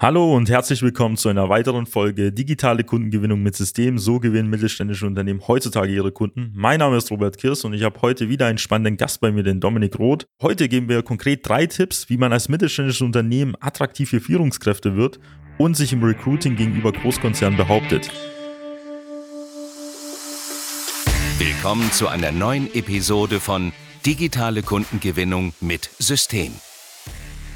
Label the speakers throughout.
Speaker 1: Hallo und herzlich willkommen zu einer weiteren Folge Digitale Kundengewinnung mit System. So gewinnen mittelständische Unternehmen heutzutage ihre Kunden. Mein Name ist Robert Kirs und ich habe heute wieder einen spannenden Gast bei mir, den Dominik Roth. Heute geben wir konkret drei Tipps, wie man als mittelständisches Unternehmen attraktiv für Führungskräfte wird und sich im Recruiting gegenüber Großkonzernen behauptet.
Speaker 2: Willkommen zu einer neuen Episode von Digitale Kundengewinnung mit System.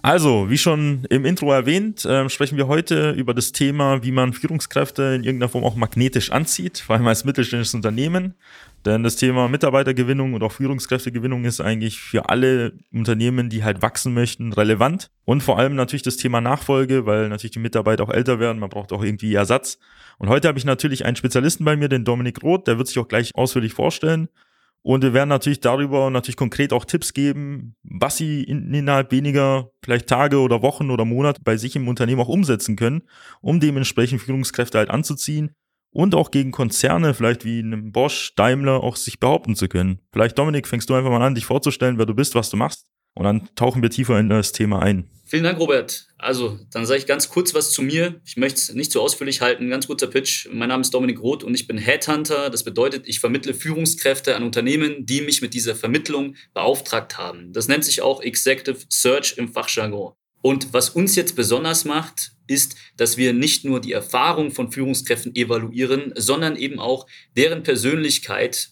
Speaker 1: Also, wie schon im Intro erwähnt, äh, sprechen wir heute über das Thema, wie man Führungskräfte in irgendeiner Form auch magnetisch anzieht, vor allem als mittelständisches Unternehmen. Denn das Thema Mitarbeitergewinnung und auch Führungskräftegewinnung ist eigentlich für alle Unternehmen, die halt wachsen möchten, relevant. Und vor allem natürlich das Thema Nachfolge, weil natürlich die Mitarbeiter auch älter werden, man braucht auch irgendwie Ersatz. Und heute habe ich natürlich einen Spezialisten bei mir, den Dominik Roth, der wird sich auch gleich ausführlich vorstellen. Und wir werden natürlich darüber natürlich konkret auch Tipps geben, was sie in, innerhalb weniger vielleicht Tage oder Wochen oder Monate bei sich im Unternehmen auch umsetzen können, um dementsprechend Führungskräfte halt anzuziehen und auch gegen Konzerne, vielleicht wie einem Bosch, Daimler, auch sich behaupten zu können. Vielleicht, Dominik, fängst du einfach mal an, dich vorzustellen, wer du bist, was du machst. Und dann tauchen wir tiefer in das Thema ein.
Speaker 3: Vielen Dank, Robert. Also, dann sage ich ganz kurz was zu mir. Ich möchte es nicht zu ausführlich halten. Ganz kurzer Pitch. Mein Name ist Dominik Roth und ich bin Headhunter. Das bedeutet, ich vermittle Führungskräfte an Unternehmen, die mich mit dieser Vermittlung beauftragt haben. Das nennt sich auch Executive Search im Fachjargon. Und was uns jetzt besonders macht, ist, dass wir nicht nur die Erfahrung von Führungskräften evaluieren, sondern eben auch deren Persönlichkeit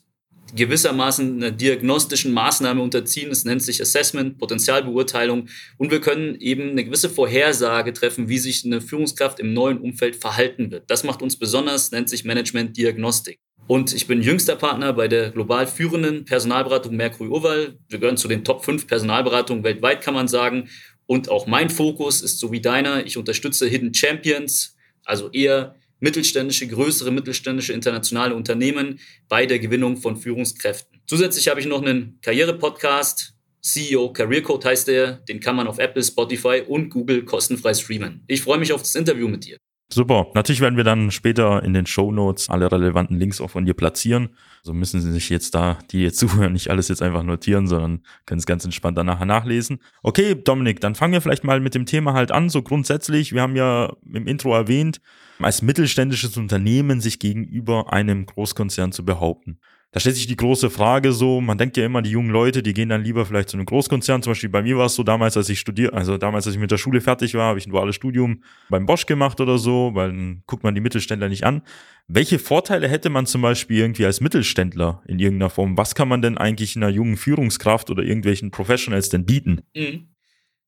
Speaker 3: gewissermaßen einer diagnostischen Maßnahme unterziehen. Das nennt sich Assessment, Potenzialbeurteilung. Und wir können eben eine gewisse Vorhersage treffen, wie sich eine Führungskraft im neuen Umfeld verhalten wird. Das macht uns besonders, nennt sich Management Diagnostik. Und ich bin jüngster Partner bei der global führenden Personalberatung Mercury Oval. Wir gehören zu den Top 5 Personalberatungen weltweit, kann man sagen. Und auch mein Fokus ist so wie deiner. Ich unterstütze Hidden Champions, also eher mittelständische, größere mittelständische internationale Unternehmen bei der Gewinnung von Führungskräften. Zusätzlich habe ich noch einen Karriere-Podcast, CEO Career Code heißt der, den kann man auf Apple, Spotify und Google kostenfrei streamen. Ich freue mich auf das Interview mit dir.
Speaker 1: Super. Natürlich werden wir dann später in den Show Notes alle relevanten Links auch von dir platzieren. So müssen Sie sich jetzt da, die jetzt zuhören, nicht alles jetzt einfach notieren, sondern können es ganz entspannt dann nachher nachlesen. Okay, Dominik, dann fangen wir vielleicht mal mit dem Thema halt an. So grundsätzlich, wir haben ja im Intro erwähnt, als mittelständisches Unternehmen sich gegenüber einem Großkonzern zu behaupten da stellt sich die große Frage so, man denkt ja immer, die jungen Leute, die gehen dann lieber vielleicht zu einem Großkonzern. Zum Beispiel bei mir war es so damals, als ich studiert, also damals, als ich mit der Schule fertig war, habe ich ein duales Studium beim Bosch gemacht oder so, weil dann guckt man die Mittelständler nicht an. Welche Vorteile hätte man zum Beispiel irgendwie als Mittelständler in irgendeiner Form? Was kann man denn eigentlich einer jungen Führungskraft oder irgendwelchen Professionals denn bieten? Mhm.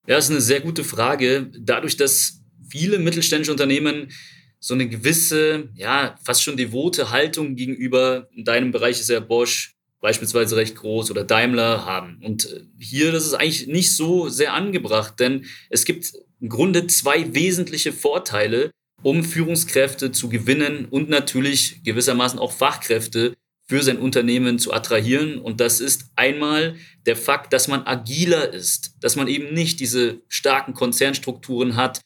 Speaker 3: Ja, das ist eine sehr gute Frage. Dadurch, dass viele mittelständische Unternehmen so eine gewisse, ja, fast schon devote Haltung gegenüber, in deinem Bereich ist ja Bosch beispielsweise recht groß oder Daimler haben. Und äh, hier, das ist eigentlich nicht so sehr angebracht, denn es gibt im Grunde zwei wesentliche Vorteile, um Führungskräfte zu gewinnen und natürlich gewissermaßen auch Fachkräfte für sein Unternehmen zu attrahieren. Und das ist einmal der Fakt, dass man agiler ist, dass man eben nicht diese starken Konzernstrukturen hat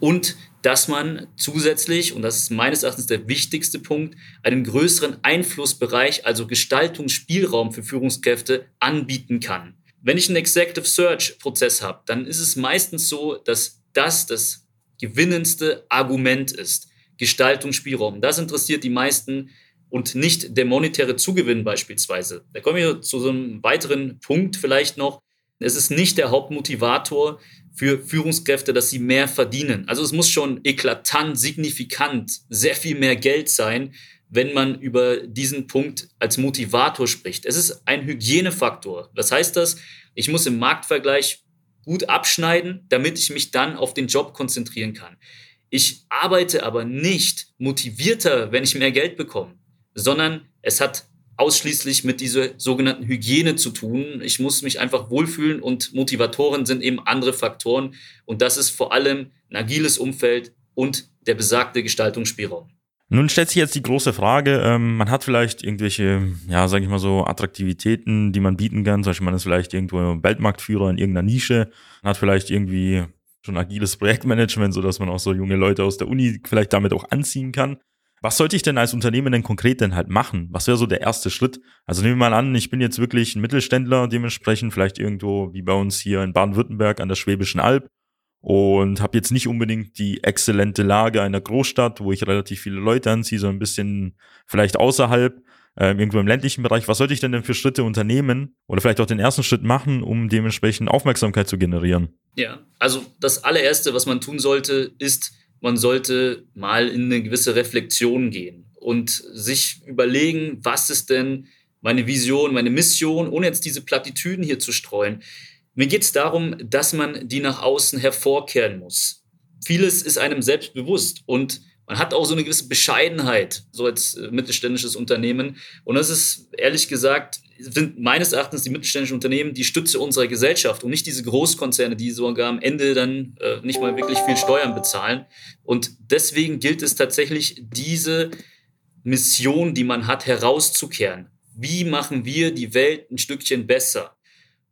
Speaker 3: und dass man zusätzlich, und das ist meines Erachtens der wichtigste Punkt, einen größeren Einflussbereich, also Gestaltungsspielraum für Führungskräfte anbieten kann. Wenn ich einen Executive Search Prozess habe, dann ist es meistens so, dass das das gewinnendste Argument ist. Gestaltungsspielraum. Das interessiert die meisten und nicht der monetäre Zugewinn beispielsweise. Da kommen wir zu so einem weiteren Punkt vielleicht noch. Es ist nicht der Hauptmotivator für Führungskräfte, dass sie mehr verdienen. Also es muss schon eklatant, signifikant, sehr viel mehr Geld sein, wenn man über diesen Punkt als Motivator spricht. Es ist ein Hygienefaktor. Was heißt das? Ich muss im Marktvergleich gut abschneiden, damit ich mich dann auf den Job konzentrieren kann. Ich arbeite aber nicht motivierter, wenn ich mehr Geld bekomme, sondern es hat ausschließlich mit dieser sogenannten Hygiene zu tun. Ich muss mich einfach wohlfühlen und Motivatoren sind eben andere Faktoren und das ist vor allem ein agiles Umfeld und der besagte Gestaltungsspielraum.
Speaker 1: Nun stellt sich jetzt die große Frage, ähm, man hat vielleicht irgendwelche, ja, sage ich mal so, Attraktivitäten, die man bieten kann. Zum Beispiel man ist vielleicht irgendwo Weltmarktführer in irgendeiner Nische, man hat vielleicht irgendwie schon agiles Projektmanagement, sodass man auch so junge Leute aus der Uni vielleicht damit auch anziehen kann. Was sollte ich denn als Unternehmen denn konkret denn halt machen? Was wäre so der erste Schritt? Also nehmen wir mal an, ich bin jetzt wirklich ein Mittelständler, dementsprechend vielleicht irgendwo wie bei uns hier in Baden-Württemberg an der Schwäbischen Alb und habe jetzt nicht unbedingt die exzellente Lage einer Großstadt, wo ich relativ viele Leute anziehe, sondern ein bisschen vielleicht außerhalb, äh, irgendwo im ländlichen Bereich. Was sollte ich denn denn für Schritte unternehmen oder vielleicht auch den ersten Schritt machen, um dementsprechend Aufmerksamkeit zu generieren?
Speaker 3: Ja, also das allererste, was man tun sollte, ist, man sollte mal in eine gewisse Reflexion gehen und sich überlegen, was ist denn meine Vision, meine Mission, ohne jetzt diese Plattitüden hier zu streuen mir geht es darum, dass man die nach außen hervorkehren muss. Vieles ist einem selbst bewusst und man hat auch so eine gewisse Bescheidenheit, so als äh, mittelständisches Unternehmen. Und das ist ehrlich gesagt, sind meines Erachtens die mittelständischen Unternehmen die Stütze unserer Gesellschaft und nicht diese Großkonzerne, die sogar am Ende dann äh, nicht mal wirklich viel Steuern bezahlen. Und deswegen gilt es tatsächlich, diese Mission, die man hat, herauszukehren. Wie machen wir die Welt ein Stückchen besser?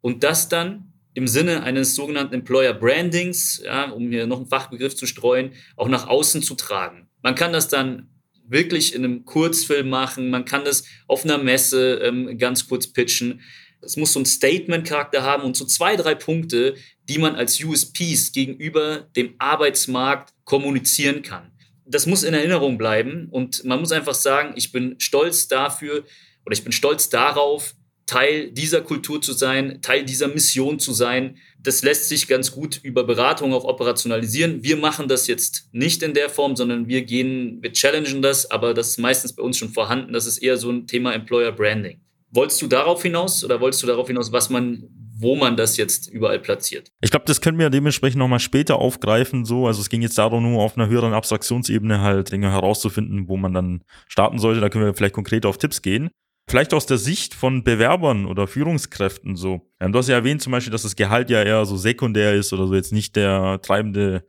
Speaker 3: Und das dann im Sinne eines sogenannten Employer Brandings, ja, um hier noch einen Fachbegriff zu streuen, auch nach außen zu tragen. Man kann das dann wirklich in einem Kurzfilm machen, man kann das auf einer Messe ähm, ganz kurz pitchen. Es muss so einen Statement-Charakter haben und so zwei, drei Punkte, die man als USPs gegenüber dem Arbeitsmarkt kommunizieren kann. Das muss in Erinnerung bleiben und man muss einfach sagen, ich bin stolz dafür oder ich bin stolz darauf, Teil dieser Kultur zu sein, Teil dieser Mission zu sein. Das lässt sich ganz gut über Beratung auch operationalisieren. Wir machen das jetzt nicht in der Form, sondern wir gehen, wir challengen das, aber das ist meistens bei uns schon vorhanden. Das ist eher so ein Thema Employer Branding. Wolltest du darauf hinaus oder wolltest du darauf hinaus, was man wo man das jetzt überall platziert.
Speaker 1: Ich glaube, das können wir dementsprechend nochmal später aufgreifen. So, also es ging jetzt darum, nur auf einer höheren Abstraktionsebene halt Dinge herauszufinden, wo man dann starten sollte. Da können wir vielleicht konkret auf Tipps gehen. Vielleicht aus der Sicht von Bewerbern oder Führungskräften so. Du hast ja erwähnt zum Beispiel, dass das Gehalt ja eher so sekundär ist oder so jetzt nicht der treibende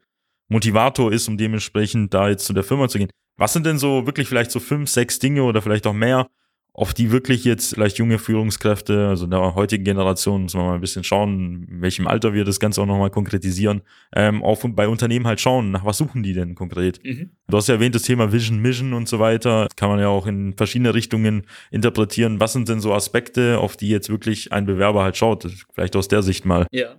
Speaker 1: Motivator ist, um dementsprechend da jetzt zu der Firma zu gehen. Was sind denn so wirklich vielleicht so fünf, sechs Dinge oder vielleicht auch mehr, auf die wirklich jetzt vielleicht junge Führungskräfte, also in der heutigen Generation, muss man mal ein bisschen schauen, in welchem Alter wir das Ganze auch nochmal konkretisieren, ähm, auch bei Unternehmen halt schauen, nach was suchen die denn konkret? Mhm. Du hast ja erwähnt, das Thema Vision, Mission und so weiter, das kann man ja auch in verschiedene Richtungen interpretieren. Was sind denn so Aspekte, auf die jetzt wirklich ein Bewerber halt schaut? Vielleicht aus der Sicht mal.
Speaker 3: Ja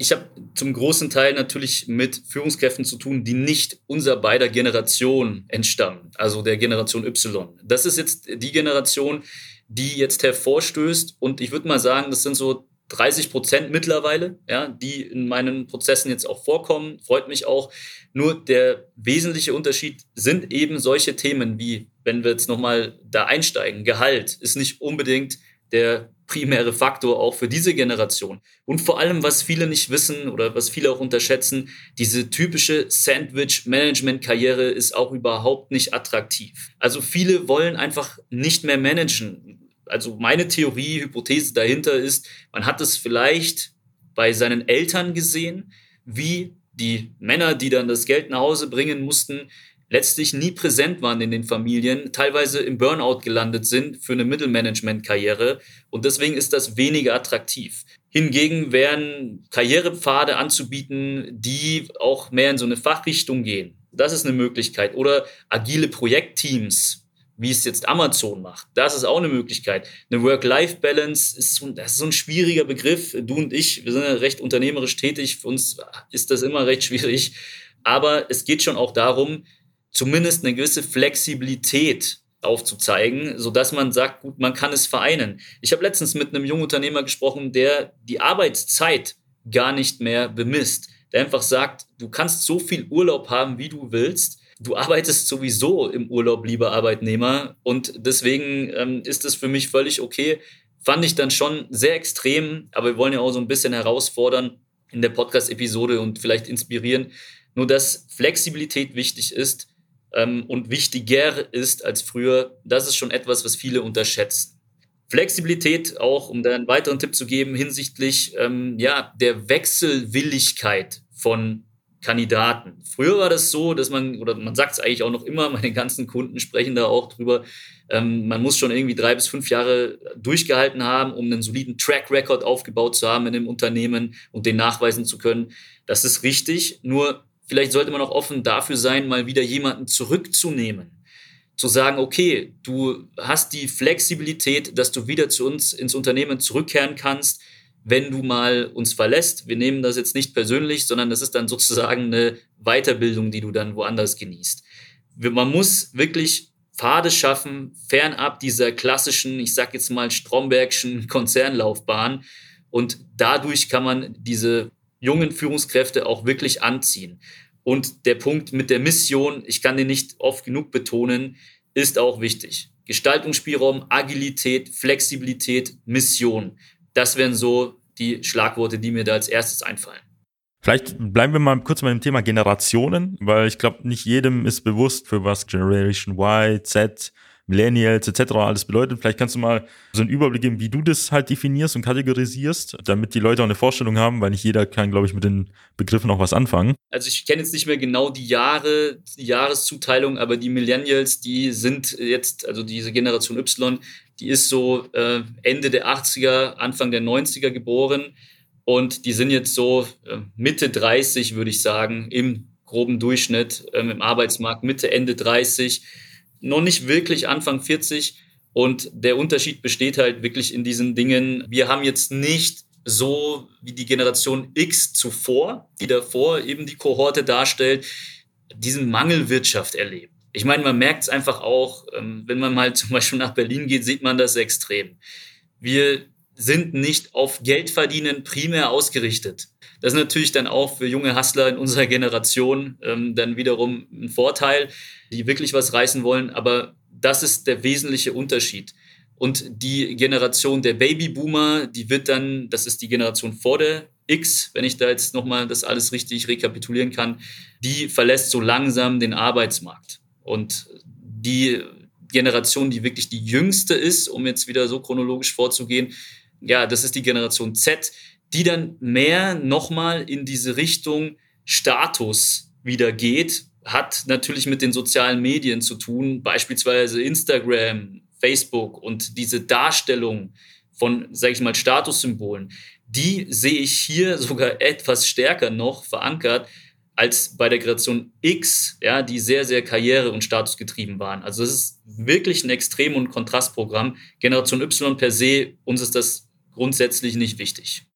Speaker 3: ich habe zum großen Teil natürlich mit Führungskräften zu tun, die nicht unser beider Generation entstammen, also der Generation Y. Das ist jetzt die Generation, die jetzt hervorstößt und ich würde mal sagen, das sind so 30 Prozent mittlerweile, ja, die in meinen Prozessen jetzt auch vorkommen. Freut mich auch. Nur der wesentliche Unterschied sind eben solche Themen wie, wenn wir jetzt nochmal da einsteigen, Gehalt ist nicht unbedingt der primäre Faktor auch für diese Generation. Und vor allem, was viele nicht wissen oder was viele auch unterschätzen, diese typische Sandwich-Management-Karriere ist auch überhaupt nicht attraktiv. Also viele wollen einfach nicht mehr managen. Also meine Theorie, Hypothese dahinter ist, man hat es vielleicht bei seinen Eltern gesehen, wie die Männer, die dann das Geld nach Hause bringen mussten, letztlich nie präsent waren in den Familien, teilweise im Burnout gelandet sind für eine Mittelmanagement-Karriere und deswegen ist das weniger attraktiv. Hingegen wären Karrierepfade anzubieten, die auch mehr in so eine Fachrichtung gehen. Das ist eine Möglichkeit. Oder agile Projektteams, wie es jetzt Amazon macht. Das ist auch eine Möglichkeit. Eine Work-Life-Balance ist, so, ist so ein schwieriger Begriff. Du und ich, wir sind ja recht unternehmerisch tätig. Für uns ist das immer recht schwierig. Aber es geht schon auch darum, zumindest eine gewisse Flexibilität aufzuzeigen, so dass man sagt, gut, man kann es vereinen. Ich habe letztens mit einem jungen Unternehmer gesprochen, der die Arbeitszeit gar nicht mehr bemisst, der einfach sagt, du kannst so viel Urlaub haben, wie du willst. du arbeitest sowieso im Urlaub, lieber Arbeitnehmer. Und deswegen ähm, ist es für mich völlig okay. Fand ich dann schon sehr extrem, aber wir wollen ja auch so ein bisschen herausfordern in der Podcast-Episode und vielleicht inspirieren. Nur dass Flexibilität wichtig ist ähm, und wichtiger ist als früher, das ist schon etwas, was viele unterschätzen. Flexibilität auch, um da einen weiteren Tipp zu geben, hinsichtlich ähm, ja, der Wechselwilligkeit von Kandidaten. Früher war das so, dass man, oder man sagt es eigentlich auch noch immer, meine ganzen Kunden sprechen da auch drüber, ähm, man muss schon irgendwie drei bis fünf Jahre durchgehalten haben, um einen soliden Track Record aufgebaut zu haben in dem Unternehmen und den nachweisen zu können. Das ist richtig, nur vielleicht sollte man auch offen dafür sein, mal wieder jemanden zurückzunehmen zu sagen, okay, du hast die Flexibilität, dass du wieder zu uns ins Unternehmen zurückkehren kannst, wenn du mal uns verlässt. Wir nehmen das jetzt nicht persönlich, sondern das ist dann sozusagen eine Weiterbildung, die du dann woanders genießt. Man muss wirklich Pfade schaffen, fernab dieser klassischen, ich sag jetzt mal Strombergschen Konzernlaufbahn. Und dadurch kann man diese jungen Führungskräfte auch wirklich anziehen. Und der Punkt mit der Mission, ich kann den nicht oft genug betonen, ist auch wichtig. Gestaltungsspielraum, Agilität, Flexibilität, Mission. Das wären so die Schlagworte, die mir da als erstes einfallen.
Speaker 1: Vielleicht bleiben wir mal kurz bei dem Thema Generationen, weil ich glaube, nicht jedem ist bewusst, für was Generation Y, Z, Millennials etc. alles bedeutet. Vielleicht kannst du mal so einen Überblick geben, wie du das halt definierst und kategorisierst, damit die Leute auch eine Vorstellung haben, weil nicht jeder kann, glaube ich, mit den Begriffen auch was anfangen.
Speaker 3: Also ich kenne jetzt nicht mehr genau die Jahre, die Jahreszuteilung, aber die Millennials, die sind jetzt, also diese Generation Y, die ist so äh, Ende der 80er, Anfang der 90er geboren und die sind jetzt so äh, Mitte 30, würde ich sagen, im groben Durchschnitt ähm, im Arbeitsmarkt, Mitte, Ende 30 noch nicht wirklich Anfang 40. Und der Unterschied besteht halt wirklich in diesen Dingen. Wir haben jetzt nicht so wie die Generation X zuvor, die davor eben die Kohorte darstellt, diesen Mangelwirtschaft erlebt. Ich meine, man merkt es einfach auch, ähm, wenn man mal zum Beispiel nach Berlin geht, sieht man das extrem. Wir sind nicht auf Geldverdienen primär ausgerichtet. Das ist natürlich dann auch für junge Hustler in unserer Generation ähm, dann wiederum ein Vorteil, die wirklich was reißen wollen. Aber das ist der wesentliche Unterschied. Und die Generation der Babyboomer, die wird dann, das ist die Generation vor der X, wenn ich da jetzt nochmal das alles richtig rekapitulieren kann, die verlässt so langsam den Arbeitsmarkt. Und die Generation, die wirklich die jüngste ist, um jetzt wieder so chronologisch vorzugehen, ja, das ist die Generation Z, die dann mehr nochmal in diese Richtung Status wieder geht, hat natürlich mit den sozialen Medien zu tun, beispielsweise Instagram, Facebook und diese Darstellung von, sage ich mal, Statussymbolen, die sehe ich hier sogar etwas stärker noch verankert als bei der Generation X, ja, die sehr, sehr karriere- und statusgetrieben waren. Also es ist wirklich ein Extrem- und Kontrastprogramm. Generation Y per se, uns ist das grundsätzlich nicht wichtig.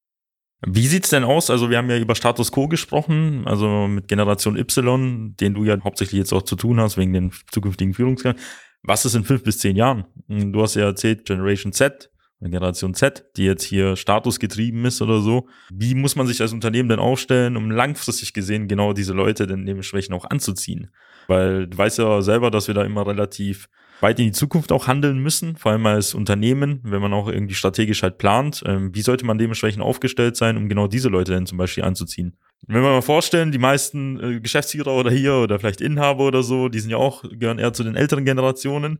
Speaker 1: Wie sieht's denn aus? Also wir haben ja über Status Quo gesprochen, also mit Generation Y, den du ja hauptsächlich jetzt auch zu tun hast wegen den zukünftigen Führungskräften. Was ist in fünf bis zehn Jahren? Du hast ja erzählt, Generation Z, Generation Z, die jetzt hier statusgetrieben ist oder so. Wie muss man sich als Unternehmen denn aufstellen, um langfristig gesehen genau diese Leute denn dementsprechend auch anzuziehen? Weil du weißt ja selber, dass wir da immer relativ weit in die Zukunft auch handeln müssen, vor allem als Unternehmen, wenn man auch irgendwie strategisch halt plant. Ähm, wie sollte man dementsprechend aufgestellt sein, um genau diese Leute dann zum Beispiel anzuziehen? Wenn wir mal vorstellen, die meisten äh, Geschäftsführer oder hier oder vielleicht Inhaber oder so, die sind ja auch, gehören eher zu den älteren Generationen.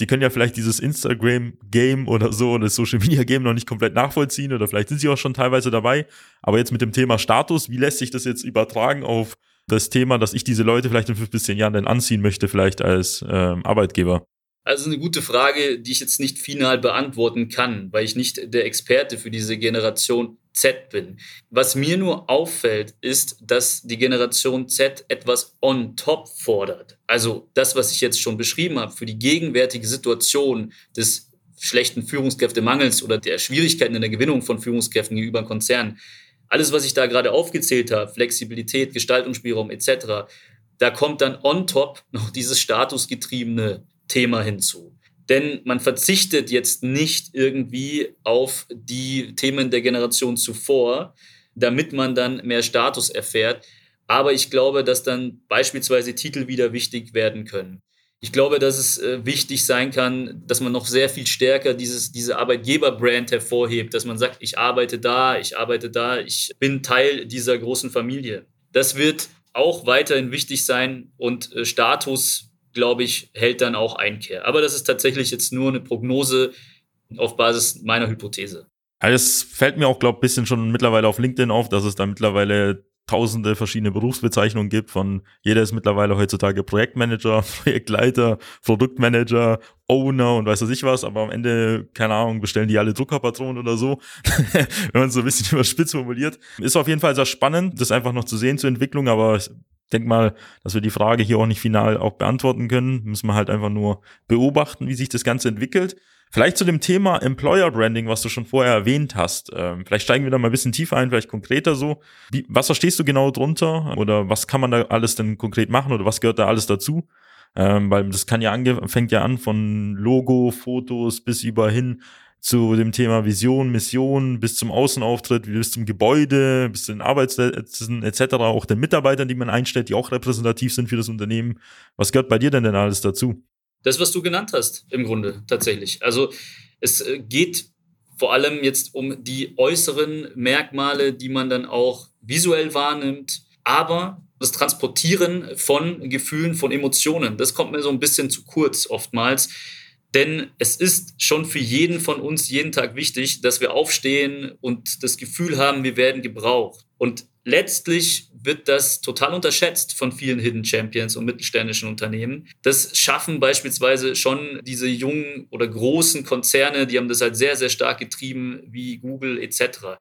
Speaker 1: Die können ja vielleicht dieses Instagram-Game oder so oder das Social-Media-Game noch nicht komplett nachvollziehen oder vielleicht sind sie auch schon teilweise dabei. Aber jetzt mit dem Thema Status, wie lässt sich das jetzt übertragen auf das Thema, dass ich diese Leute vielleicht in fünf bis zehn Jahren dann anziehen möchte, vielleicht als ähm, Arbeitgeber?
Speaker 3: Also eine gute Frage, die ich jetzt nicht final beantworten kann, weil ich nicht der Experte für diese Generation Z bin. Was mir nur auffällt, ist, dass die Generation Z etwas on top fordert. Also das, was ich jetzt schon beschrieben habe, für die gegenwärtige Situation des schlechten Führungskräftemangels oder der Schwierigkeiten in der Gewinnung von Führungskräften gegenüber Konzernen, alles, was ich da gerade aufgezählt habe, Flexibilität, Gestaltungsspielraum etc., da kommt dann on top noch dieses statusgetriebene Thema hinzu. Denn man verzichtet jetzt nicht irgendwie auf die Themen der Generation zuvor, damit man dann mehr Status erfährt. Aber ich glaube, dass dann beispielsweise Titel wieder wichtig werden können. Ich glaube, dass es äh, wichtig sein kann, dass man noch sehr viel stärker dieses, diese Arbeitgeberbrand hervorhebt, dass man sagt, ich arbeite da, ich arbeite da, ich bin Teil dieser großen Familie. Das wird auch weiterhin wichtig sein und äh, Status, glaube ich, hält dann auch Einkehr. Aber das ist tatsächlich jetzt nur eine Prognose auf Basis meiner Hypothese.
Speaker 1: Also es fällt mir auch, glaube ich, ein bisschen schon mittlerweile auf LinkedIn auf, dass es da mittlerweile tausende verschiedene Berufsbezeichnungen gibt von jeder ist mittlerweile heutzutage Projektmanager, Projektleiter, Produktmanager, Owner und weiß was ich was, aber am Ende, keine Ahnung, bestellen die alle Druckerpatronen oder so, wenn man es so ein bisschen überspitzt formuliert. Ist auf jeden Fall sehr spannend, das einfach noch zu sehen zur Entwicklung, aber denke mal, dass wir die Frage hier auch nicht final auch beantworten können. Müssen wir halt einfach nur beobachten, wie sich das Ganze entwickelt. Vielleicht zu dem Thema Employer Branding, was du schon vorher erwähnt hast. Ähm, vielleicht steigen wir da mal ein bisschen tiefer ein, vielleicht konkreter so. Wie, was verstehst du genau drunter? Oder was kann man da alles denn konkret machen? Oder was gehört da alles dazu? Ähm, weil das kann ja ange fängt ja an von Logo, Fotos bis über hin zu dem Thema Vision, Mission, bis zum Außenauftritt, bis zum Gebäude, bis zu den Arbeitsplätzen etc., auch den Mitarbeitern, die man einstellt, die auch repräsentativ sind für das Unternehmen. Was gehört bei dir denn denn alles dazu?
Speaker 3: Das, was du genannt hast, im Grunde tatsächlich. Also es äh, geht vor allem jetzt um die äußeren Merkmale, die man dann auch visuell wahrnimmt, aber das Transportieren von Gefühlen, von Emotionen, das kommt mir so ein bisschen zu kurz oftmals. Denn es ist schon für jeden von uns jeden Tag wichtig, dass wir aufstehen und das Gefühl haben, wir werden gebraucht. Und letztlich wird das total unterschätzt von vielen Hidden Champions und mittelständischen Unternehmen. Das schaffen beispielsweise schon diese jungen oder großen Konzerne, die haben das halt sehr, sehr stark getrieben, wie Google etc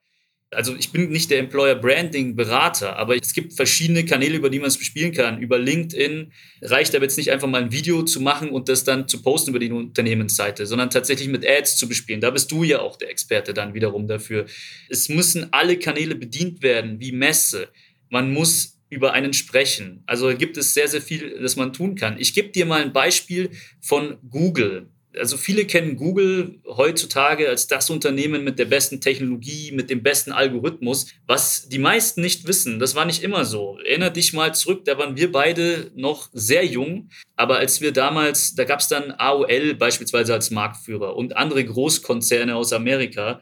Speaker 3: also ich bin nicht der Employer Branding Berater, aber es gibt verschiedene Kanäle, über die man es bespielen kann. Über LinkedIn reicht aber jetzt nicht einfach mal ein Video zu machen und das dann zu posten über die Unternehmensseite, sondern tatsächlich mit Ads zu bespielen. Da bist du ja auch der Experte dann wiederum dafür. Es müssen alle Kanäle bedient werden, wie Messe. Man muss über einen sprechen. Also gibt es sehr, sehr viel, das man tun kann. Ich gebe dir mal ein Beispiel von Google also viele kennen Google heutzutage als das Unternehmen mit der besten Technologie, mit dem besten Algorithmus. Was die meisten nicht wissen, das war nicht immer so. Erinner dich mal zurück, da waren wir beide noch sehr jung. Aber als wir damals, da gab es dann AOL beispielsweise als Marktführer und andere Großkonzerne aus Amerika.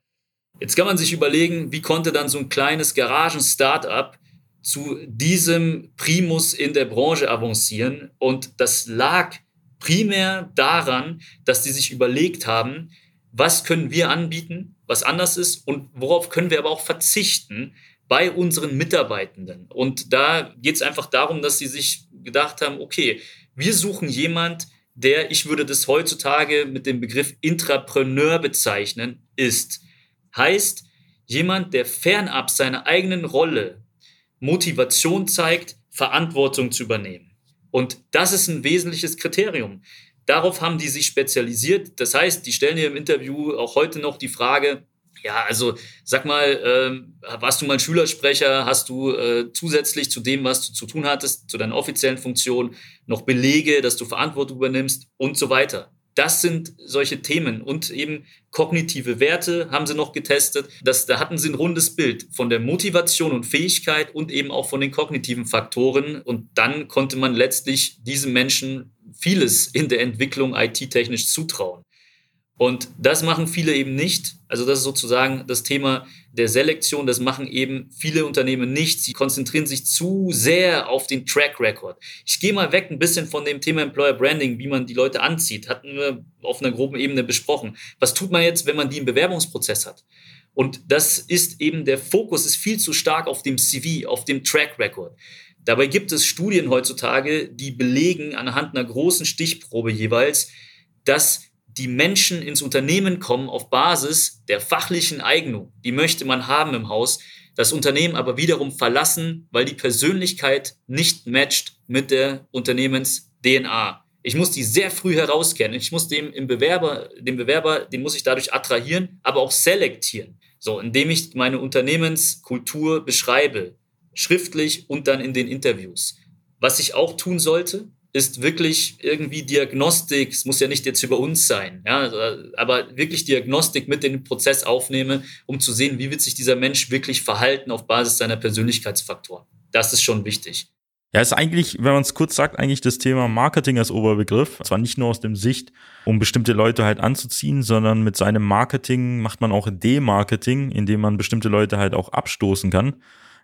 Speaker 3: Jetzt kann man sich überlegen, wie konnte dann so ein kleines Garagen-Startup zu diesem Primus in der Branche avancieren? Und das lag primär daran, dass die sich überlegt haben, was können wir anbieten, was anders ist und worauf können wir aber auch verzichten bei unseren Mitarbeitenden. Und da geht es einfach darum, dass sie sich gedacht haben, okay, wir suchen jemand, der, ich würde das heutzutage mit dem Begriff Intrapreneur bezeichnen, ist. Heißt, jemand, der fernab seiner eigenen Rolle Motivation zeigt, Verantwortung zu übernehmen. Und das ist ein wesentliches Kriterium. Darauf haben die sich spezialisiert. Das heißt, die stellen hier im Interview auch heute noch die Frage, ja, also sag mal, äh, warst du mal Schülersprecher? Hast du äh, zusätzlich zu dem, was du zu tun hattest, zu deinen offiziellen Funktionen, noch Belege, dass du Verantwortung übernimmst und so weiter? Das sind solche Themen und eben kognitive Werte haben sie noch getestet. Das, da hatten sie ein rundes Bild von der Motivation und Fähigkeit und eben auch von den kognitiven Faktoren. Und dann konnte man letztlich diesem Menschen vieles in der Entwicklung IT-technisch zutrauen. Und das machen viele eben nicht. Also das ist sozusagen das Thema der Selektion. Das machen eben viele Unternehmen nicht. Sie konzentrieren sich zu sehr auf den Track Record. Ich gehe mal weg ein bisschen von dem Thema Employer Branding, wie man die Leute anzieht. Hatten wir auf einer groben Ebene besprochen. Was tut man jetzt, wenn man die im Bewerbungsprozess hat? Und das ist eben der Fokus ist viel zu stark auf dem CV, auf dem Track Record. Dabei gibt es Studien heutzutage, die belegen anhand einer großen Stichprobe jeweils, dass die Menschen ins Unternehmen kommen auf Basis der fachlichen Eignung. Die möchte man haben im Haus. Das Unternehmen aber wiederum verlassen, weil die Persönlichkeit nicht matcht mit der Unternehmens-DNA. Ich muss die sehr früh herauskennen. Ich muss dem im Bewerber, den Bewerber, den muss ich dadurch attrahieren, aber auch selektieren. So, indem ich meine Unternehmenskultur beschreibe, schriftlich und dann in den Interviews. Was ich auch tun sollte, ist wirklich irgendwie Diagnostik, es muss ja nicht jetzt über uns sein, ja, aber wirklich Diagnostik mit in den Prozess aufnehme, um zu sehen, wie wird sich dieser Mensch wirklich verhalten auf Basis seiner Persönlichkeitsfaktoren. Das ist schon wichtig.
Speaker 1: Ja, ist eigentlich, wenn man es kurz sagt, eigentlich das Thema Marketing als Oberbegriff. Zwar nicht nur aus dem Sicht, um bestimmte Leute halt anzuziehen, sondern mit seinem Marketing macht man auch Demarketing, indem man bestimmte Leute halt auch abstoßen kann.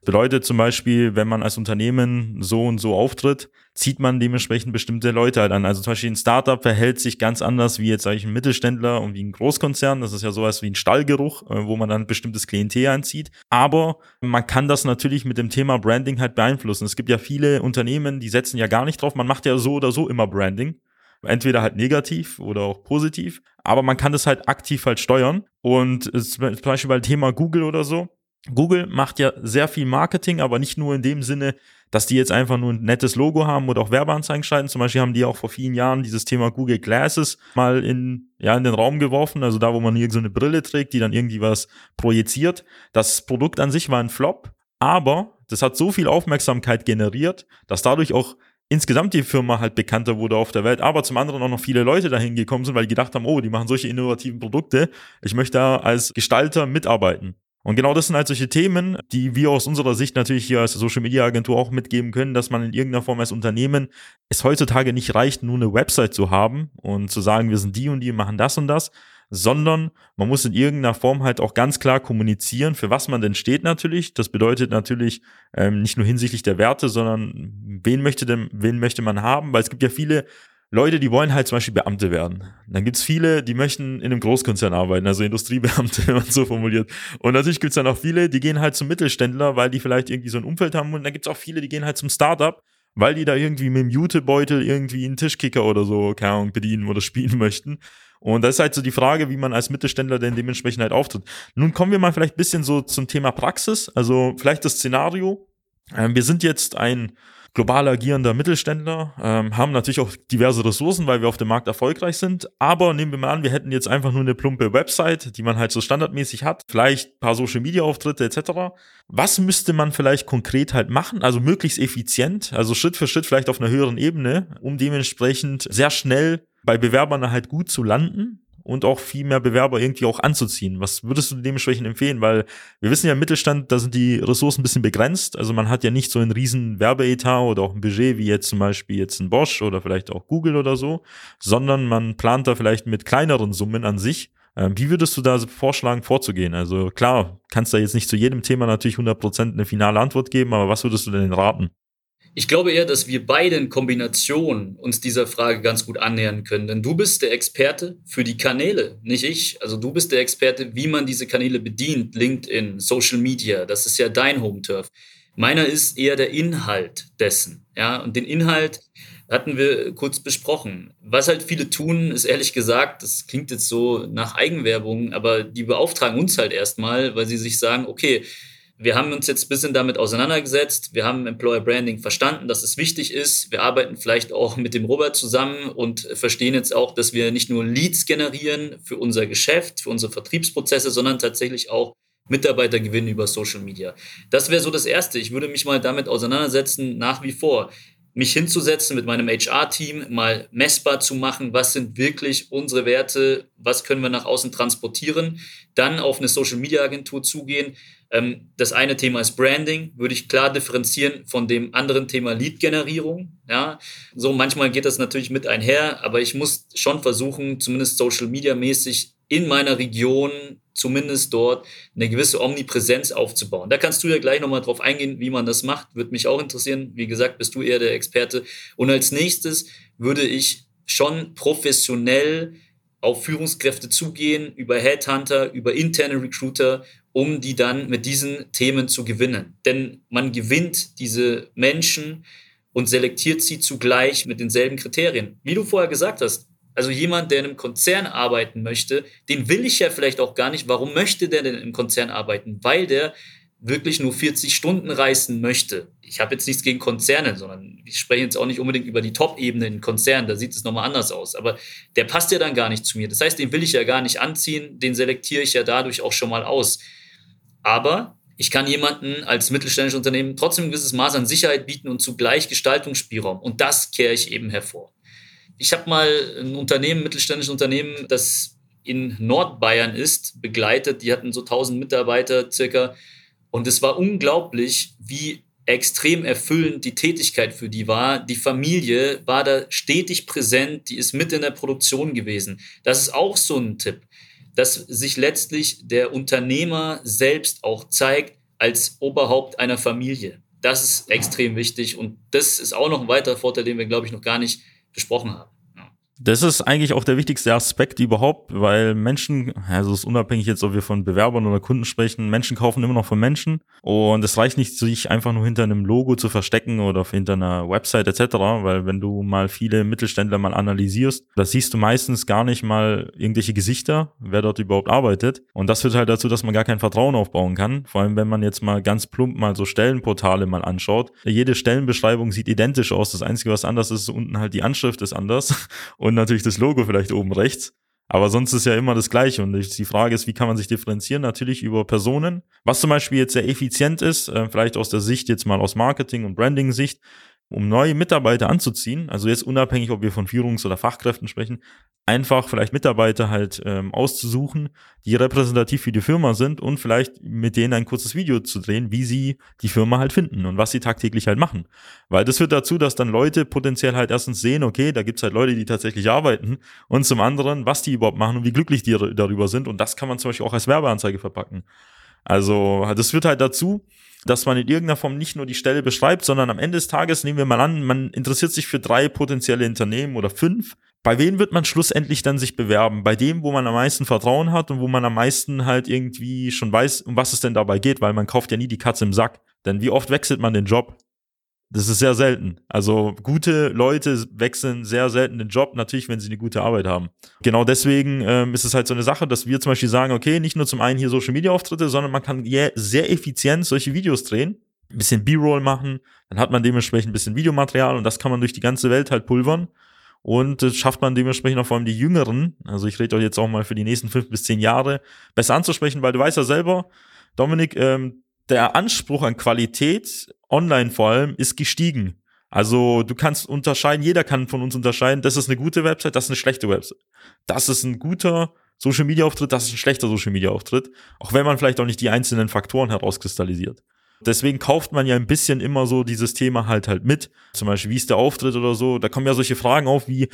Speaker 1: Bedeutet zum Beispiel, wenn man als Unternehmen so und so auftritt, zieht man dementsprechend bestimmte Leute halt an. Also zum Beispiel ein Startup verhält sich ganz anders wie jetzt sage ich ein Mittelständler und wie ein Großkonzern. Das ist ja sowas wie ein Stallgeruch, äh, wo man dann bestimmtes Klientel anzieht. Aber man kann das natürlich mit dem Thema Branding halt beeinflussen. Es gibt ja viele Unternehmen, die setzen ja gar nicht drauf. Man macht ja so oder so immer Branding entweder halt negativ oder auch positiv, aber man kann das halt aktiv halt steuern. Und zum Beispiel bei Thema Google oder so, Google macht ja sehr viel Marketing, aber nicht nur in dem Sinne, dass die jetzt einfach nur ein nettes Logo haben oder auch Werbeanzeigen schalten. Zum Beispiel haben die auch vor vielen Jahren dieses Thema Google Glasses mal in, ja, in den Raum geworfen. Also da, wo man hier so eine Brille trägt, die dann irgendwie was projiziert. Das Produkt an sich war ein Flop, aber das hat so viel Aufmerksamkeit generiert, dass dadurch auch insgesamt die Firma halt bekannter wurde auf der Welt, aber zum anderen auch noch viele Leute dahin gekommen sind, weil die gedacht haben, oh, die machen solche innovativen Produkte. Ich möchte da als Gestalter mitarbeiten. Und genau das sind halt solche Themen, die wir aus unserer Sicht natürlich hier als Social Media Agentur auch mitgeben können, dass man in irgendeiner Form als Unternehmen es heutzutage nicht reicht, nur eine Website zu haben und zu sagen, wir sind die und die machen das und das, sondern man muss in irgendeiner Form halt auch ganz klar kommunizieren, für was man denn steht natürlich. Das bedeutet natürlich ähm, nicht nur hinsichtlich der Werte, sondern wen möchte denn, wen möchte man haben, weil es gibt ja viele Leute, die wollen halt zum Beispiel Beamte werden. Dann gibt's viele, die möchten in einem Großkonzern arbeiten, also Industriebeamte, wenn man so formuliert. Und natürlich gibt's dann auch viele, die gehen halt zum Mittelständler, weil die vielleicht irgendwie so ein Umfeld haben. Und dann gibt's auch viele, die gehen halt zum Startup, weil die da irgendwie mit dem Jutebeutel irgendwie einen Tischkicker oder so, keine Ahnung, bedienen oder spielen möchten. Und das ist halt so die Frage, wie man als Mittelständler denn dementsprechend halt auftritt. Nun kommen wir mal vielleicht bisschen so zum Thema Praxis. Also vielleicht das Szenario. Ähm, wir sind jetzt ein global agierender Mittelständler, ähm, haben natürlich auch diverse Ressourcen, weil wir auf dem Markt erfolgreich sind. Aber nehmen wir mal an, wir hätten jetzt einfach nur eine plumpe Website, die man halt so standardmäßig hat, vielleicht paar Social Media Auftritte etc. Was müsste man vielleicht konkret halt machen? Also möglichst effizient, also Schritt für Schritt vielleicht auf einer höheren Ebene, um dementsprechend sehr schnell bei Bewerbern halt gut zu landen und auch viel mehr Bewerber irgendwie auch anzuziehen. Was würdest du dementsprechend empfehlen? Weil wir wissen ja im Mittelstand, da sind die Ressourcen ein bisschen begrenzt. Also man hat ja nicht so einen riesen Werbeetat oder auch ein Budget wie jetzt zum Beispiel jetzt ein Bosch oder vielleicht auch Google oder so, sondern man plant da vielleicht mit kleineren Summen an sich. Ähm, wie würdest du da vorschlagen, vorzugehen? Also klar, kannst da jetzt nicht zu jedem Thema natürlich 100% eine finale Antwort geben, aber was würdest du denn raten?
Speaker 3: Ich glaube eher, dass wir beide in Kombination uns dieser Frage ganz gut annähern können. Denn du bist der Experte für die Kanäle, nicht ich. Also du bist der Experte, wie man diese Kanäle bedient. LinkedIn, Social Media, das ist ja dein Home-Turf. Meiner ist eher der Inhalt dessen. Ja, und den Inhalt hatten wir kurz besprochen. Was halt viele tun, ist ehrlich gesagt, das klingt jetzt so nach Eigenwerbung, aber die beauftragen uns halt erstmal, weil sie sich sagen, okay, wir haben uns jetzt ein bisschen damit auseinandergesetzt. Wir haben Employer Branding verstanden, dass es wichtig ist. Wir arbeiten vielleicht auch mit dem Robert zusammen und verstehen jetzt auch, dass wir nicht nur Leads generieren für unser Geschäft, für unsere Vertriebsprozesse, sondern tatsächlich auch Mitarbeiter gewinnen über Social Media. Das wäre so das Erste. Ich würde mich mal damit auseinandersetzen, nach wie vor mich hinzusetzen mit meinem HR-Team, mal messbar zu machen, was sind wirklich unsere Werte, was können wir nach außen transportieren, dann auf eine Social-Media-Agentur zugehen. Ähm, das eine Thema ist Branding, würde ich klar differenzieren von dem anderen Thema Lead-Generierung. Ja, so manchmal geht das natürlich mit einher, aber ich muss schon versuchen, zumindest Social-Media-mäßig in meiner Region zumindest dort eine gewisse Omnipräsenz aufzubauen. Da kannst du ja gleich nochmal drauf eingehen, wie man das macht. Würde mich auch interessieren. Wie gesagt, bist du eher der Experte. Und als nächstes würde ich schon professionell auf Führungskräfte zugehen, über Headhunter, über interne Recruiter, um die dann mit diesen Themen zu gewinnen. Denn man gewinnt diese Menschen und selektiert sie zugleich mit denselben Kriterien. Wie du vorher gesagt hast, also jemand, der in einem Konzern arbeiten möchte, den will ich ja vielleicht auch gar nicht. Warum möchte der denn im Konzern arbeiten? Weil der wirklich nur 40 Stunden reisen möchte. Ich habe jetzt nichts gegen Konzerne, sondern ich spreche jetzt auch nicht unbedingt über die Top-Ebene in Konzernen, da sieht es nochmal anders aus. Aber der passt ja dann gar nicht zu mir. Das heißt, den will ich ja gar nicht anziehen, den selektiere ich ja dadurch auch schon mal aus. Aber ich kann jemanden als mittelständisches Unternehmen trotzdem ein gewisses Maß an Sicherheit bieten und zugleich Gestaltungsspielraum. Und das kehre ich eben hervor. Ich habe mal ein Unternehmen, mittelständisches Unternehmen, das in Nordbayern ist, begleitet. Die hatten so 1000 Mitarbeiter circa. Und es war unglaublich, wie extrem erfüllend die Tätigkeit für die war. Die Familie war da stetig präsent, die ist mit in der Produktion gewesen. Das ist auch so ein Tipp, dass sich letztlich der Unternehmer selbst auch zeigt als Oberhaupt einer Familie. Das ist extrem wichtig und das ist auch noch ein weiterer Vorteil, den wir, glaube ich, noch gar nicht besprochen haben.
Speaker 1: Das ist eigentlich auch der wichtigste Aspekt überhaupt, weil Menschen, also es ist unabhängig jetzt, ob wir von Bewerbern oder Kunden sprechen, Menschen kaufen immer noch von Menschen und es reicht nicht, sich einfach nur hinter einem Logo zu verstecken oder hinter einer Website etc., weil wenn du mal viele Mittelständler mal analysierst, da siehst du meistens gar nicht mal irgendwelche Gesichter, wer dort überhaupt arbeitet und das führt halt dazu, dass man gar kein Vertrauen aufbauen kann, vor allem wenn man jetzt mal ganz plump mal so Stellenportale mal anschaut. Jede Stellenbeschreibung sieht identisch aus, das Einzige, was anders ist, ist unten halt die Anschrift ist anders und und natürlich das Logo vielleicht oben rechts. Aber sonst ist ja immer das Gleiche. Und die Frage ist, wie kann man sich differenzieren? Natürlich über Personen. Was zum Beispiel jetzt sehr effizient ist, äh, vielleicht aus der Sicht jetzt mal aus Marketing- und Branding-Sicht, um neue Mitarbeiter anzuziehen, also jetzt unabhängig, ob wir von Führungs- oder Fachkräften sprechen, einfach vielleicht Mitarbeiter halt ähm, auszusuchen, die repräsentativ für die Firma sind und vielleicht mit denen ein kurzes Video zu drehen, wie sie die Firma halt finden und was sie tagtäglich halt machen. Weil das führt dazu, dass dann Leute potenziell halt erstens sehen, okay, da gibt's halt Leute, die tatsächlich arbeiten und zum anderen, was die überhaupt machen und wie glücklich die darüber sind und das kann man zum Beispiel auch als Werbeanzeige verpacken. Also das führt halt dazu, dass man in irgendeiner Form nicht nur die Stelle beschreibt, sondern am Ende des Tages nehmen wir mal an, man interessiert sich für drei potenzielle Unternehmen oder fünf. Bei wem wird man schlussendlich dann sich bewerben? Bei dem, wo man am meisten Vertrauen hat und wo man am meisten halt irgendwie schon weiß, um was es denn dabei geht, weil man kauft ja nie die Katze im Sack. Denn wie oft wechselt man den Job? Das ist sehr selten. Also gute Leute wechseln sehr selten den Job, natürlich, wenn sie eine gute Arbeit haben. Genau deswegen ähm, ist es halt so eine Sache, dass wir zum Beispiel sagen, okay, nicht nur zum einen hier Social Media Auftritte, sondern man kann sehr effizient solche Videos drehen, ein bisschen B-Roll machen, dann hat man dementsprechend ein bisschen Videomaterial und das kann man durch die ganze Welt halt pulvern. Und das schafft man dementsprechend auch vor allem die Jüngeren, also ich rede euch jetzt auch mal für die nächsten fünf bis zehn Jahre, besser anzusprechen, weil du weißt ja selber, Dominik, ähm, der Anspruch an Qualität, online vor allem, ist gestiegen. Also du kannst unterscheiden, jeder kann von uns unterscheiden, das ist eine gute Website, das ist eine schlechte Website. Das ist ein guter Social Media Auftritt, das ist ein schlechter Social Media Auftritt, auch wenn man vielleicht auch nicht die einzelnen Faktoren herauskristallisiert. Deswegen kauft man ja ein bisschen immer so dieses Thema halt halt mit. Zum Beispiel, wie ist der Auftritt oder so. Da kommen ja solche Fragen auf wie,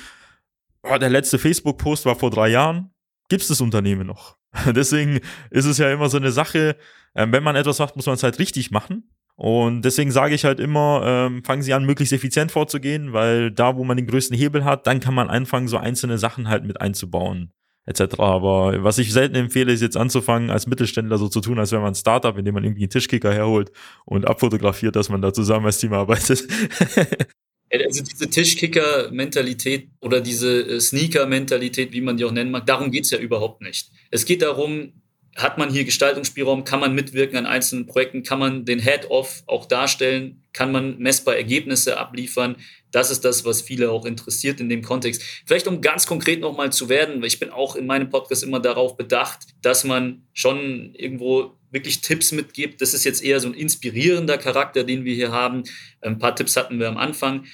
Speaker 1: oh, der letzte Facebook-Post war vor drei Jahren. Gibt es das Unternehmen noch? Deswegen ist es ja immer so eine Sache, ähm, wenn man etwas macht, muss man es halt richtig machen. Und deswegen sage ich halt immer, ähm, fangen Sie an, möglichst effizient vorzugehen, weil da, wo man den größten Hebel hat, dann kann man anfangen, so einzelne Sachen halt mit einzubauen, etc. Aber was ich selten empfehle, ist jetzt anzufangen, als Mittelständler so zu tun, als wäre man ein Startup, indem man irgendwie einen Tischkicker herholt und abfotografiert, dass man da zusammen als Team arbeitet.
Speaker 3: Also diese Tischkicker-Mentalität oder diese äh, Sneaker-Mentalität, wie man die auch nennen mag, darum geht's ja überhaupt nicht. Es geht darum, hat man hier Gestaltungsspielraum, kann man mitwirken an einzelnen Projekten, kann man den Head-Off auch darstellen, kann man messbar Ergebnisse abliefern. Das ist das, was viele auch interessiert in dem Kontext. Vielleicht um ganz konkret nochmal zu werden, weil ich bin auch in meinem Podcast immer darauf bedacht, dass man schon irgendwo wirklich Tipps mitgibt. Das ist jetzt eher so ein inspirierender Charakter, den wir hier haben. Ein paar Tipps hatten wir am Anfang.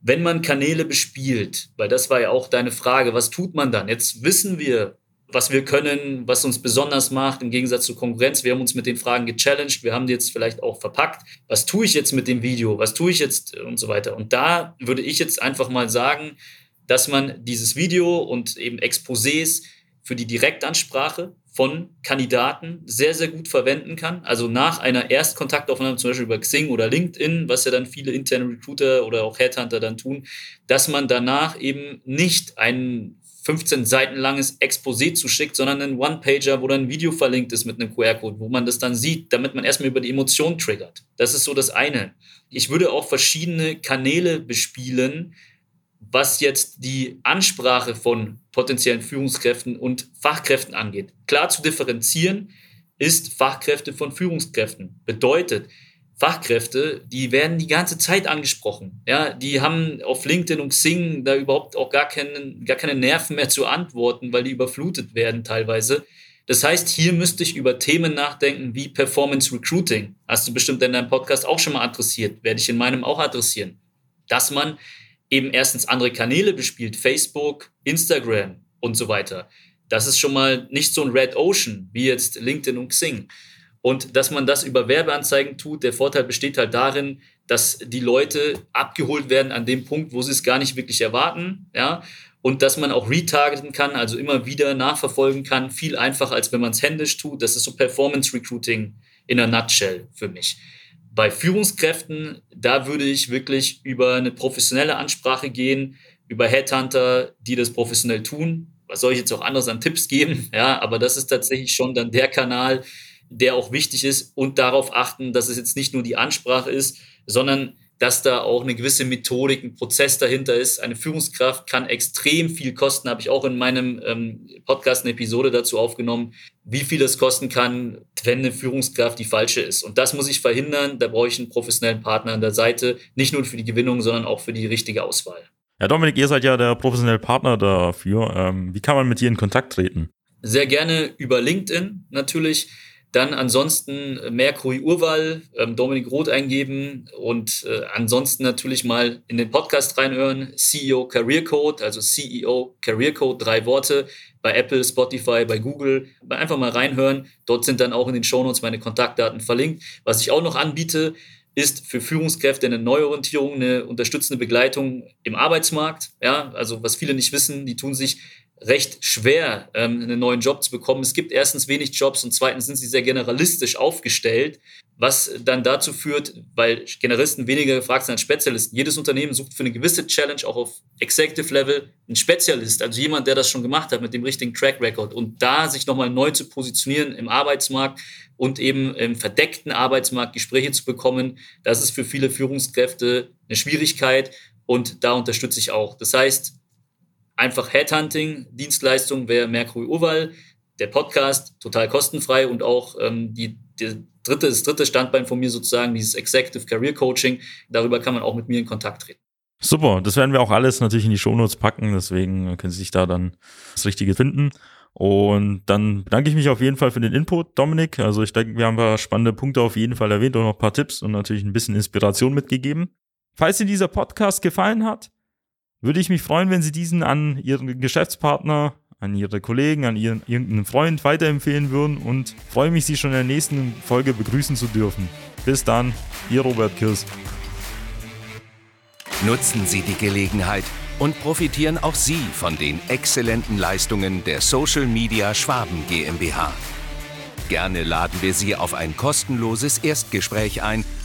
Speaker 3: Wenn man Kanäle bespielt, weil das war ja auch deine Frage, was tut man dann? Jetzt wissen wir, was wir können, was uns besonders macht im Gegensatz zur Konkurrenz. Wir haben uns mit den Fragen gechallenged, wir haben die jetzt vielleicht auch verpackt. Was tue ich jetzt mit dem Video? Was tue ich jetzt und so weiter? Und da würde ich jetzt einfach mal sagen, dass man dieses Video und eben Exposés für die Direktansprache von Kandidaten sehr, sehr gut verwenden kann. Also nach einer Erstkontaktaufnahme, zum Beispiel über Xing oder LinkedIn, was ja dann viele interne Recruiter oder auch Headhunter dann tun, dass man danach eben nicht einen 15 Seiten langes Exposé zuschickt, sondern einen One-Pager, wo dann ein Video verlinkt ist mit einem QR-Code, wo man das dann sieht, damit man erstmal über die Emotion triggert. Das ist so das eine. Ich würde auch verschiedene Kanäle bespielen, was jetzt die Ansprache von potenziellen Führungskräften und Fachkräften angeht. Klar zu differenzieren ist Fachkräfte von Führungskräften. Bedeutet, Fachkräfte, die werden die ganze Zeit angesprochen. Ja, die haben auf LinkedIn und Xing da überhaupt auch gar, keinen, gar keine Nerven mehr zu antworten, weil die überflutet werden teilweise. Das heißt, hier müsste ich über Themen nachdenken wie Performance Recruiting. Hast du bestimmt in deinem Podcast auch schon mal adressiert, werde ich in meinem auch adressieren. Dass man eben erstens andere Kanäle bespielt, Facebook, Instagram und so weiter. Das ist schon mal nicht so ein Red Ocean wie jetzt LinkedIn und Xing. Und dass man das über Werbeanzeigen tut, der Vorteil besteht halt darin, dass die Leute abgeholt werden an dem Punkt, wo sie es gar nicht wirklich erwarten, ja, und dass man auch retargeten kann, also immer wieder nachverfolgen kann, viel einfacher, als wenn man es händisch tut. Das ist so Performance Recruiting in a nutshell für mich. Bei Führungskräften, da würde ich wirklich über eine professionelle Ansprache gehen, über Headhunter, die das professionell tun. Was soll ich jetzt auch anderes an Tipps geben? Ja, aber das ist tatsächlich schon dann der Kanal, der auch wichtig ist und darauf achten, dass es jetzt nicht nur die Ansprache ist, sondern dass da auch eine gewisse Methodik, ein Prozess dahinter ist. Eine Führungskraft kann extrem viel kosten, habe ich auch in meinem ähm, Podcast eine Episode dazu aufgenommen, wie viel es kosten kann, wenn eine Führungskraft die falsche ist. Und das muss ich verhindern. Da brauche ich einen professionellen Partner an der Seite, nicht nur für die Gewinnung, sondern auch für die richtige Auswahl.
Speaker 1: Ja, Dominik, ihr seid ja der professionelle Partner dafür. Ähm, wie kann man mit dir in Kontakt treten?
Speaker 3: Sehr gerne über LinkedIn natürlich. Dann ansonsten Mercury Urwahl, ähm, Dominik Roth eingeben und äh, ansonsten natürlich mal in den Podcast reinhören. CEO Career Code, also CEO Career Code, drei Worte bei Apple, Spotify, bei Google. Einfach mal reinhören. Dort sind dann auch in den Shownotes meine Kontaktdaten verlinkt. Was ich auch noch anbiete, ist für Führungskräfte eine Neuorientierung, eine unterstützende Begleitung im Arbeitsmarkt. Ja, also was viele nicht wissen, die tun sich recht schwer, ähm, einen neuen Job zu bekommen. Es gibt erstens wenig Jobs und zweitens sind sie sehr generalistisch aufgestellt, was dann dazu führt, weil Generalisten weniger gefragt sind als Spezialisten. Jedes Unternehmen sucht für eine gewisse Challenge auch auf Executive Level einen Spezialist, also jemand, der das schon gemacht hat mit dem richtigen Track Record. Und da sich nochmal neu zu positionieren im Arbeitsmarkt und eben im verdeckten Arbeitsmarkt Gespräche zu bekommen, das ist für viele Führungskräfte eine Schwierigkeit und da unterstütze ich auch. Das heißt, einfach Headhunting, Dienstleistung wäre Mercury Oval, der Podcast total kostenfrei und auch ähm, die, die dritte, das dritte Standbein von mir sozusagen, dieses Executive Career Coaching. Darüber kann man auch mit mir in Kontakt treten.
Speaker 1: Super, das werden wir auch alles natürlich in die Shownotes packen, deswegen können Sie sich da dann das Richtige finden. Und dann bedanke ich mich auf jeden Fall für den Input, Dominik. Also ich denke, wir haben ein paar spannende Punkte auf jeden Fall erwähnt und noch ein paar Tipps und natürlich ein bisschen Inspiration mitgegeben. Falls Ihnen dieser Podcast gefallen hat, würde ich mich freuen, wenn Sie diesen an Ihren Geschäftspartner, an Ihre Kollegen, an Ihren irgendeinen Freund weiterempfehlen würden und freue mich, Sie schon in der nächsten Folge begrüßen zu dürfen. Bis dann, Ihr Robert Kirs.
Speaker 2: Nutzen Sie die Gelegenheit und profitieren auch Sie von den exzellenten Leistungen der Social Media Schwaben GmbH. Gerne laden wir Sie auf ein kostenloses Erstgespräch ein